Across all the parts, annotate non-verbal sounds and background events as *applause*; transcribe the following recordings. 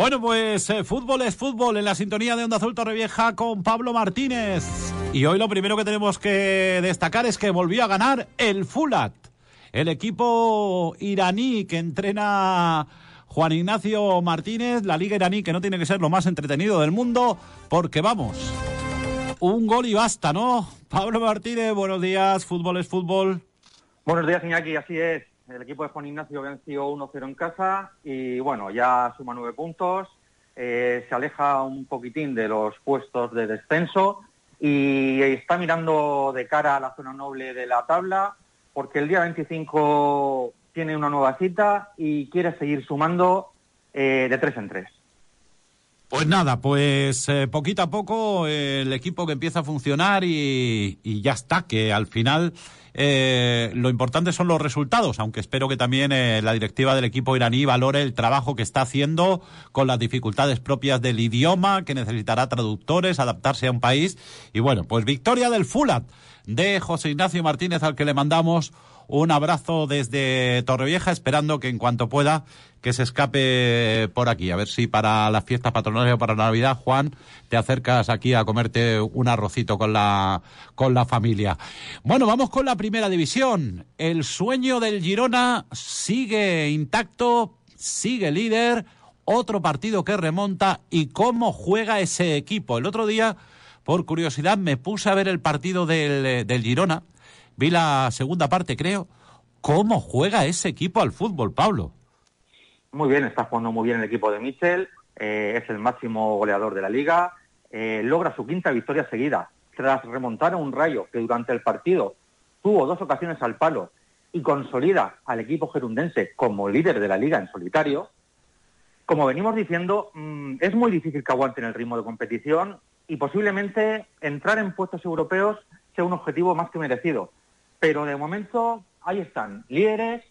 Bueno, pues eh, fútbol es fútbol en la sintonía de Onda Azul Torrevieja con Pablo Martínez. Y hoy lo primero que tenemos que destacar es que volvió a ganar el Fulat, el equipo iraní que entrena Juan Ignacio Martínez, la liga iraní que no tiene que ser lo más entretenido del mundo, porque vamos, un gol y basta, ¿no? Pablo Martínez, buenos días, fútbol es fútbol. Buenos días, Iñaki, así es. El equipo de Juan Ignacio venció 1-0 en casa y bueno, ya suma nueve puntos, eh, se aleja un poquitín de los puestos de descenso y está mirando de cara a la zona noble de la tabla porque el día 25 tiene una nueva cita y quiere seguir sumando eh, de tres en tres. Pues nada, pues eh, poquito a poco el equipo que empieza a funcionar y, y ya está, que al final eh, lo importante son los resultados, aunque espero que también eh, la directiva del equipo iraní valore el trabajo que está haciendo con las dificultades propias del idioma, que necesitará traductores, adaptarse a un país. Y bueno, pues victoria del Fulat de José Ignacio Martínez, al que le mandamos un abrazo desde Torrevieja, esperando que en cuanto pueda que se escape por aquí. A ver si para las fiestas patronales o para Navidad, Juan, te acercas aquí a comerte un arrocito con la, con la familia. Bueno, vamos con la primera división. El sueño del Girona sigue intacto, sigue líder. Otro partido que remonta y cómo juega ese equipo. El otro día, por curiosidad, me puse a ver el partido del, del Girona Vi la segunda parte, creo. ¿Cómo juega ese equipo al fútbol, Pablo? Muy bien, está jugando muy bien el equipo de Michel. Eh, es el máximo goleador de la liga. Eh, logra su quinta victoria seguida tras remontar a un rayo que durante el partido tuvo dos ocasiones al palo y consolida al equipo gerundense como líder de la liga en solitario. Como venimos diciendo, mmm, es muy difícil que aguanten el ritmo de competición y posiblemente entrar en puestos europeos sea un objetivo más que merecido pero de momento ahí están, líderes,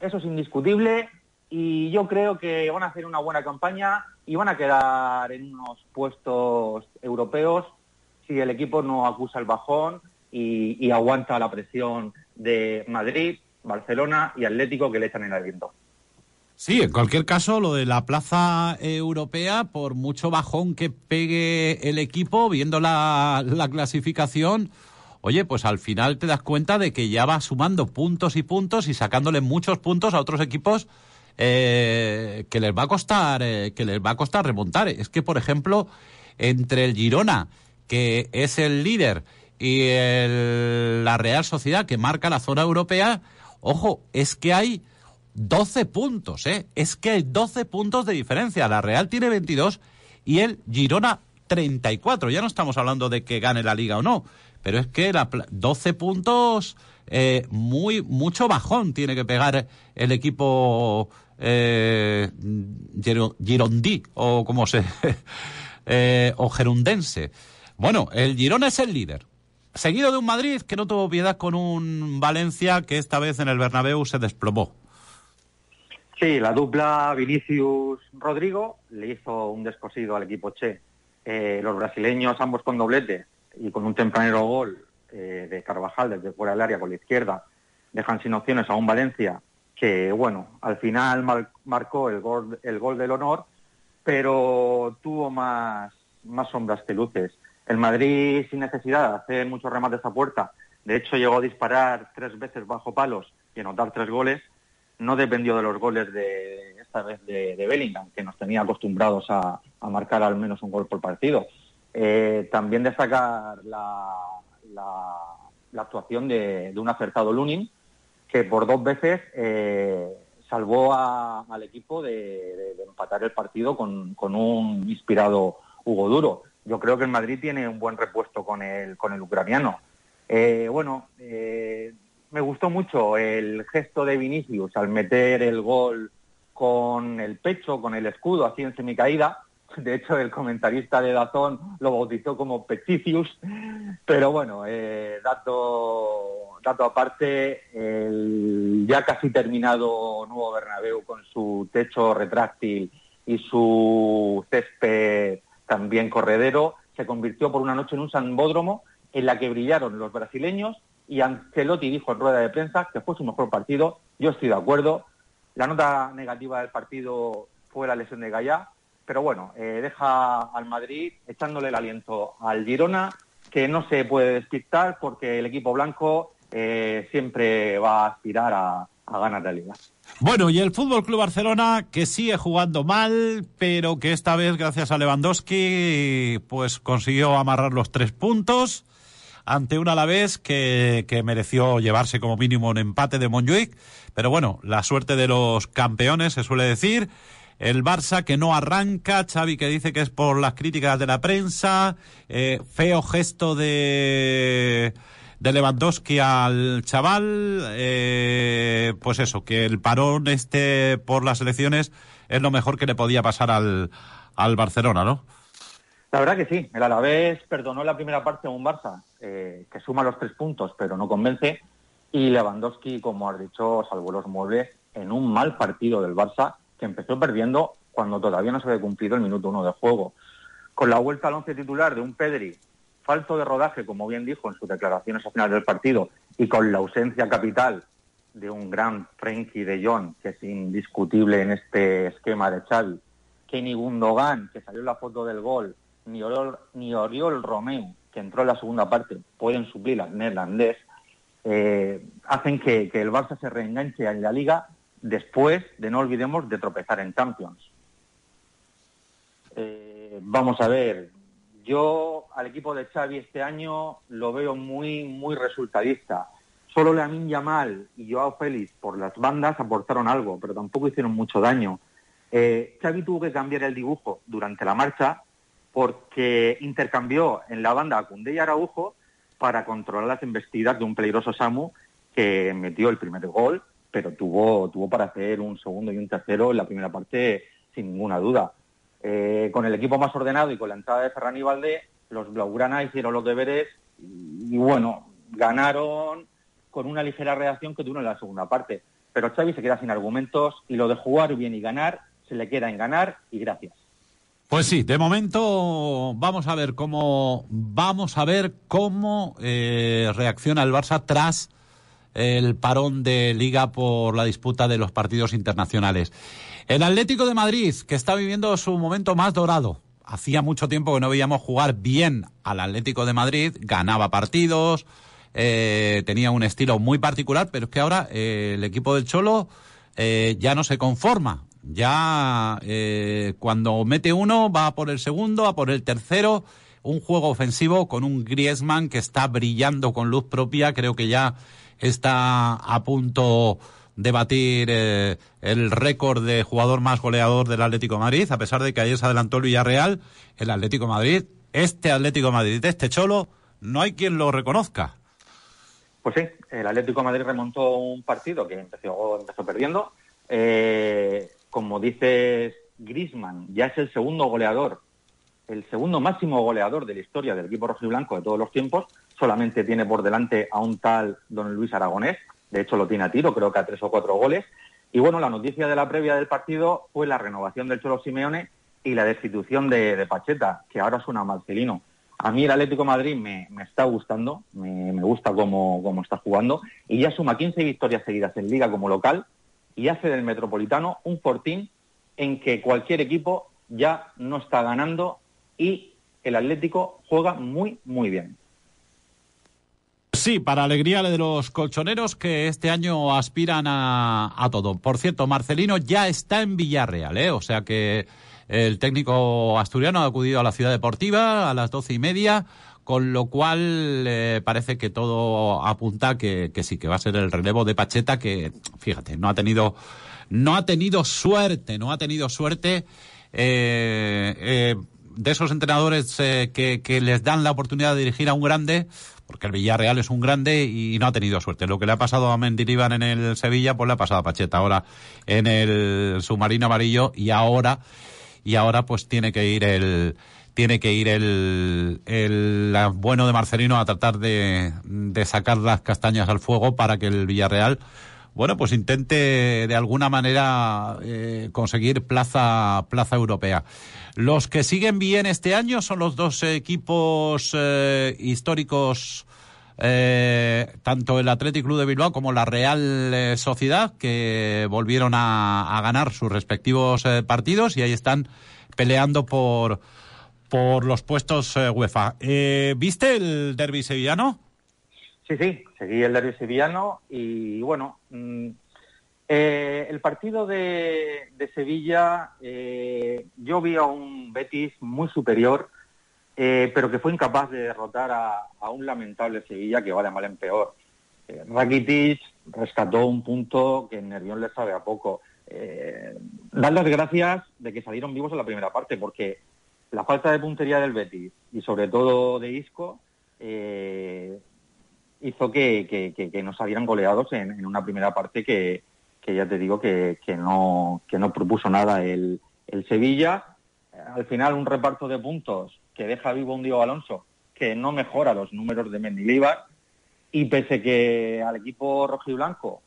eso es indiscutible y yo creo que van a hacer una buena campaña y van a quedar en unos puestos europeos si el equipo no acusa el bajón y, aguanta la presión de Madrid, Barcelona y Atlético que le echan el aliento. Sí, en cualquier caso, lo de la plaza europea, por mucho bajón que pegue el equipo, viendo la clasificación, oye, pues al final te das cuenta de que ya va sumando puntos y puntos y sacándole muchos puntos a otros equipos eh, que les va a costar eh, que les va a costar remontar. Es que, por ejemplo, entre el Girona, que es el líder, y el, la Real Sociedad, que marca la zona europea, ojo, es que hay 12 puntos, ¿eh? Es que hay 12 puntos de diferencia. La Real tiene 22 y el Girona 34. Ya no estamos hablando de que gane la liga o no, pero es que la, 12 puntos, eh, muy mucho bajón tiene que pegar el equipo eh, Girondí, o como se... *laughs* eh, o gerundense. Bueno, el Girona es el líder. Seguido de un Madrid que no tuvo piedad con un Valencia que esta vez en el Bernabéu se desplomó. Sí, la dupla Vinicius-Rodrigo le hizo un descosido al equipo Che. Eh, los brasileños, ambos con doblete, y con un tempranero gol eh, de Carvajal desde fuera del área con la izquierda, dejan sin opciones a un Valencia que, bueno, al final mar marcó el gol, el gol del honor, pero tuvo más, más sombras que luces. El Madrid, sin necesidad de hacer muchos remates a puerta, de hecho llegó a disparar tres veces bajo palos y anotar tres goles, no dependió de los goles de esta vez de Bellingham, que nos tenía acostumbrados a, a marcar al menos un gol por partido. Eh, también destacar la, la, la actuación de, un acertado Lunin, que por dos veces eh, salvó al equipo de, empatar el partido con, con, un inspirado Hugo Duro. Yo creo que el Madrid tiene un buen repuesto con el, con el ucraniano. Eh, bueno, eh, me gustó mucho el gesto de Vinicius al meter el gol con el pecho, con el escudo, así en semicaída de hecho, el comentarista de Dazón lo bautizó como Peticius, pero bueno, eh, dato, dato aparte, el ya casi terminado nuevo Bernabéu con su techo retráctil y su césped también corredero, se convirtió por una noche en un sambódromo en la que brillaron los brasileños y Ancelotti dijo en rueda de prensa que fue su mejor partido. Yo estoy de acuerdo. La nota negativa del partido fue la lesión de Gallá, pero bueno, eh, deja al Madrid echándole el aliento al Girona, que no se puede despistar porque el equipo blanco eh, siempre va a aspirar a, ganar la liga. Bueno, y el Fútbol Club Barcelona que sigue jugando mal, pero que esta vez, gracias a Lewandowski, pues consiguió amarrar los tres puntos ante un Alavés que, que mereció llevarse como mínimo un empate de Montjuic. Pero bueno, la suerte de los campeones, se suele decir. El Barça que no arranca, Xavi que dice que es por las críticas de la prensa, eh, feo gesto de, Lewandowski al chaval, eh, pues eso, que el parón este por las elecciones es lo mejor que le podía pasar al, al Barcelona, ¿no? La verdad que sí, el Alavés perdonó la primera parte a un Barça eh, que suma los tres puntos pero no convence y Lewandowski, como has dicho, salvó los muebles en un mal partido del Barça que empezó perdiendo cuando todavía no se había cumplido el minuto uno de juego. Con la vuelta al once titular de un Pedri falto de rodaje, como bien dijo en sus declaraciones al final del partido, y con la ausencia capital de un gran Frenkie de Jong, que es indiscutible en este esquema de Xavi, que ni Gundogan, que salió en la foto del gol, ni Oriol, ni Oriol Romeu, que entró en la segunda parte, pueden suplir al neerlandés, eh, hacen que, que el Barça se reenganche en la liga después de, no olvidemos, de tropezar en Champions. Eh, vamos a ver, yo al equipo de Xavi este año lo veo muy, muy resultadista. Solo Lamin Yamal y Joao Félix por las bandas aportaron algo, pero tampoco hicieron mucho daño. Eh, Xavi tuvo que cambiar el dibujo durante la marcha porque intercambió en la banda a Cundé y Araujo para controlar las embestidas de un peligroso Samu que metió el primer gol pero tuvo, tuvo para hacer un segundo y un tercero en la primera parte sin ninguna duda. Eh, con el equipo más ordenado y con la entrada de Ferran y Valdé, los Blaugrana hicieron los deberes y, bueno, ganaron con una ligera reacción que tuvo en la segunda parte. Pero Xavi se queda sin argumentos y lo de jugar bien y ganar se le queda en ganar y gracias. Pues sí, de momento vamos a ver cómo vamos a ver cómo eh, reacciona el Barça tras el parón de liga por la disputa de los partidos internacionales. El Atlético de Madrid, que está viviendo su momento más dorado. Hacía mucho tiempo que no veíamos jugar bien al Atlético de Madrid, ganaba partidos, eh, tenía un estilo muy particular, pero es que ahora eh, el equipo del Cholo eh, ya no se conforma. Ya cuando mete uno va por el segundo, va por el tercero. Un juego ofensivo con un Griezmann que está brillando con luz propia. Creo que ya está a punto de batir eh, el récord de jugador más goleador del Atlético Madrid, a pesar de que ayer se adelantó el Villarreal, el Atlético Madrid, este Atlético de Madrid, este Cholo, no hay quien lo reconozca. Pues sí, el Atlético Madrid remontó un partido que empezó, empezó perdiendo. Eh, como dices, Grisman ya es el segundo goleador, el segundo máximo goleador de la historia del equipo rojiblanco de todos los tiempos, solamente tiene por delante a un tal don Luis Aragonés, de hecho lo tiene a tiro, creo que a tres o cuatro goles. Y bueno, la noticia de la previa del partido fue la renovación del Cholo Simeone y la destitución de, Pacheta, que ahora suena Marcelino. A mí el Atlético Madrid me, está gustando, me, gusta cómo, cómo, está jugando, y ya suma 15 victorias seguidas en liga como local y hace del Metropolitano un fortín en que cualquier equipo ya no está ganando y el Atlético juega muy, muy bien. Sí, para alegría de los colchoneros que este año aspiran a, todo. Por cierto, Marcelino ya está en Villarreal, ¿eh? o sea que el técnico asturiano ha acudido a la ciudad deportiva a las doce y media, con lo cual eh, parece que todo apunta que, sí, que va a ser el relevo de Pacheta, que fíjate, no ha tenido, no ha tenido suerte, no ha tenido suerte. Eh, eh, de esos entrenadores que, que les dan la oportunidad de dirigir a un grande, porque el Villarreal es un grande y no ha tenido suerte. Lo que le ha pasado a Mendilibar en el Sevilla, pues le ha pasado a Pacheta ahora en el submarino amarillo y ahora y ahora pues tiene que ir el tiene que ir el, el bueno de Marcelino a tratar de, de sacar las castañas al fuego para que el Villarreal bueno, pues intente de alguna manera eh, conseguir plaza, plaza europea. Los que siguen bien este año son los dos equipos eh, históricos eh, tanto el Athletic Club de Bilbao como la Real eh, Sociedad, que volvieron a, ganar sus respectivos eh, partidos y ahí están peleando por, por los puestos UEFA. ¿Viste el derby sevillano? Sí, sí, seguí el derby sevillano y bueno, mm, el partido de, Sevilla, yo vi a un Betis muy superior eh, pero que fue incapaz de derrotar a, un lamentable Sevilla que va de mal en peor. Eh, Rakitic rescató un punto que Nervión le sabe a poco. Eh, dar las gracias de que salieron vivos en la primera parte, porque la falta de puntería del Betis y sobre todo de Isco eh, hizo que, que, nos salieran goleados en, una primera parte que, ya te digo que, no, propuso nada el, el Sevilla. Al final un reparto de puntos que deja vivo un Diego Alonso que no mejora los números de Mendilibar y pese que al equipo rojiblanco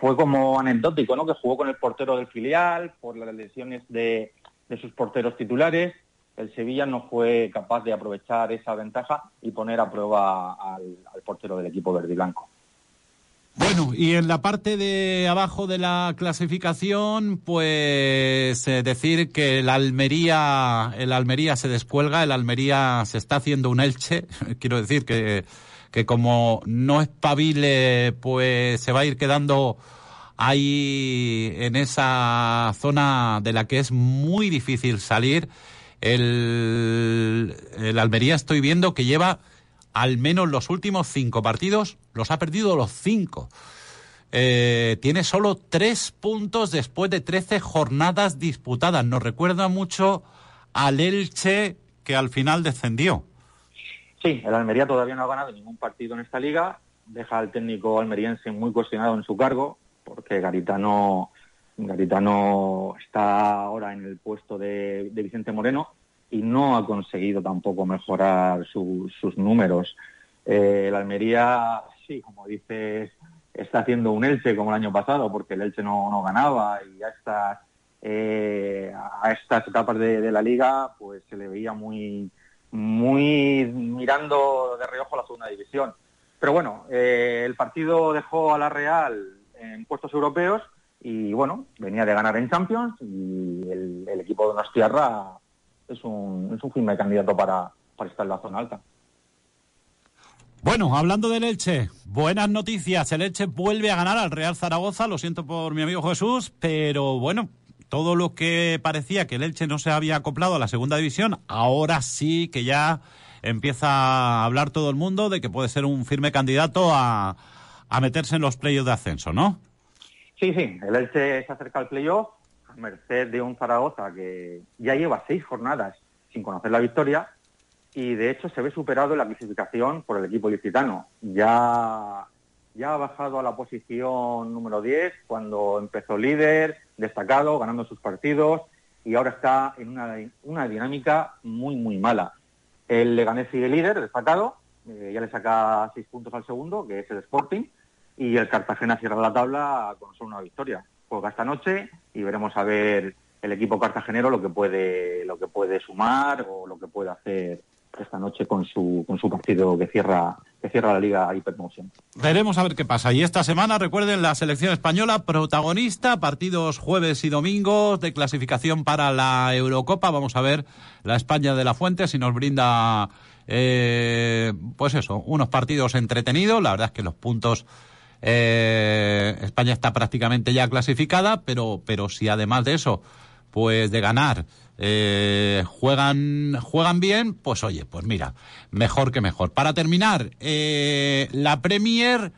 fue como anecdótico, ¿no? Que jugó con el portero del filial por las lesiones de, sus porteros titulares. El Sevilla no fue capaz de aprovechar esa ventaja y poner a prueba al, portero del equipo verde y blanco. Bueno, y en la parte de abajo de la clasificación, pues eh, decir que el Almería, el Almería se descuelga, el Almería se está haciendo un Elche. *laughs* Quiero decir que, que como no es pabile, pues se va a ir quedando ahí en esa zona de la que es muy difícil salir. El, el Almería estoy viendo que lleva al menos los últimos cinco partidos los ha perdido los cinco. Eh, tiene solo tres puntos después de trece jornadas disputadas. Nos recuerda mucho al Elche que al final descendió. Sí, el Almería todavía no ha ganado ningún partido en esta liga. Deja al técnico almeriense muy cuestionado en su cargo, porque Garitano, Garitano está ahora en el puesto de Vicente Moreno y no ha conseguido tampoco mejorar sus números. Eh, el Almería, sí, como dices, está haciendo un Elche como el año pasado, porque el Elche no, ganaba y a estas, eh, a estas etapas de, la liga pues se le veía muy, muy mirando de reojo la segunda división. Pero bueno, eh, el partido dejó a la Real en puestos europeos y bueno, venía de ganar en Champions y el, equipo de Nostierra es un, es un firme candidato para, estar en la zona alta. Bueno, hablando del Elche, buenas noticias. El Elche vuelve a ganar al Real Zaragoza. Lo siento por mi amigo Jesús, pero bueno, todo lo que parecía que el Elche no se había acoplado a la segunda división, ahora sí que ya empieza a hablar todo el mundo de que puede ser un firme candidato a, a meterse en los playoffs de ascenso, ¿no? Sí, sí, el Elche se acerca al playoff merced de un Zaragoza que ya lleva seis jornadas sin conocer la victoria y de hecho se ve superado en la clasificación por el equipo licitano. Ya, ya ha bajado a la posición número 10 cuando empezó líder, destacado, ganando sus partidos y ahora está en una, una dinámica muy, muy mala. El Leganés sigue líder, destacado, eh, ya le saca seis puntos al segundo, que es el Sporting, y el Cartagena cierra la tabla con solo una victoria juega esta noche y veremos a ver el equipo cartagenero lo que puede lo que puede sumar o lo que puede hacer esta noche con su con su partido que cierra que cierra la Liga Hypermotion. Veremos a ver qué pasa. Y esta semana, recuerden, la selección española protagonista, partidos jueves y domingos de clasificación para la Eurocopa. Vamos a ver la España de la Fuente si nos brinda, eh, pues eso, unos partidos entretenidos. La verdad es que los puntos eh, España está prácticamente ya clasificada, pero, pero si además de eso, pues de ganar, eh, juegan, juegan bien, pues oye, pues mira, mejor que mejor. Para terminar, eh, la Premier,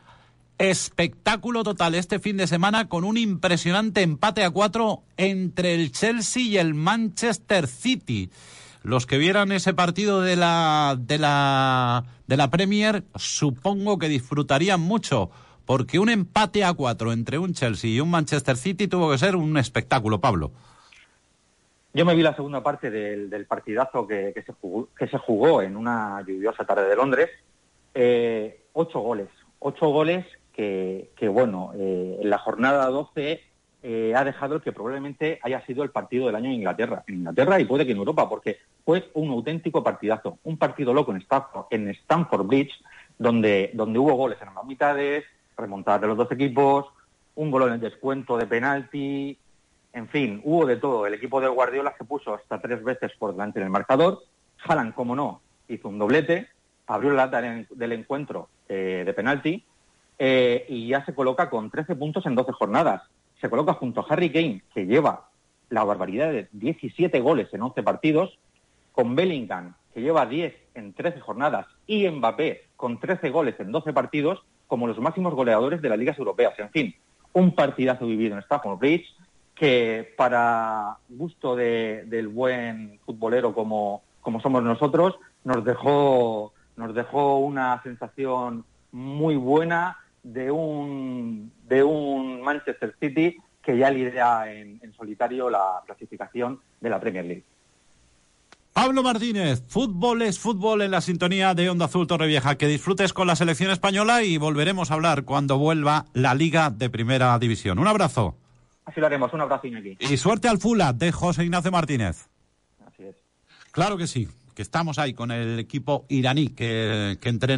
espectáculo total este fin de semana con un impresionante empate a cuatro entre el Chelsea y el Manchester City. Los que vieran ese partido de la, de la, de la Premier, supongo que disfrutarían mucho porque un empate a cuatro entre un Chelsea y un Manchester City tuvo que ser un espectáculo, Pablo. Yo me vi la segunda parte del, partidazo que, se jugó, en una lluviosa tarde de Londres. Eh, ocho goles, ocho goles que, bueno, eh, en la jornada 12 eh, ha dejado el que probablemente haya sido el partido del año en Inglaterra, en Inglaterra y puede que en Europa, porque fue un auténtico partidazo, un partido loco en Stanford, en Stamford Bridge, donde, donde hubo goles en ambas mitades, remontadas de los dos equipos, un gol en el descuento de penalti, en fin, hubo de todo. El equipo de Guardiola se puso hasta tres veces por delante en el marcador. Haaland, como no, hizo un doblete, abrió la lata del encuentro eh, de penalti eh, y ya se coloca con 13 puntos en 12 jornadas. Se coloca junto a Harry Kane, que lleva la barbaridad de 17 goles en 11 partidos, con Bellingham, que lleva 10 en 13 jornadas, y Mbappé, con 13 goles en 12 partidos, como los máximos goleadores de las ligas europeas. En fin, un partidazo vivido en Stafford Bridge que para gusto del buen futbolero como, somos nosotros, nos dejó, una sensación muy buena de un, Manchester City que ya lidera en solitario la clasificación de la Premier League. Pablo Martínez, fútbol es fútbol en la sintonía de Onda Azul Torrevieja. Que disfrutes con la selección española y volveremos a hablar cuando vuelva la Liga de Primera División. Un abrazo. Así lo haremos, un abrazo aquí. Y suerte al Fula de José Ignacio Martínez. Así es. Claro que sí, que estamos ahí con el equipo iraní que, que entrena.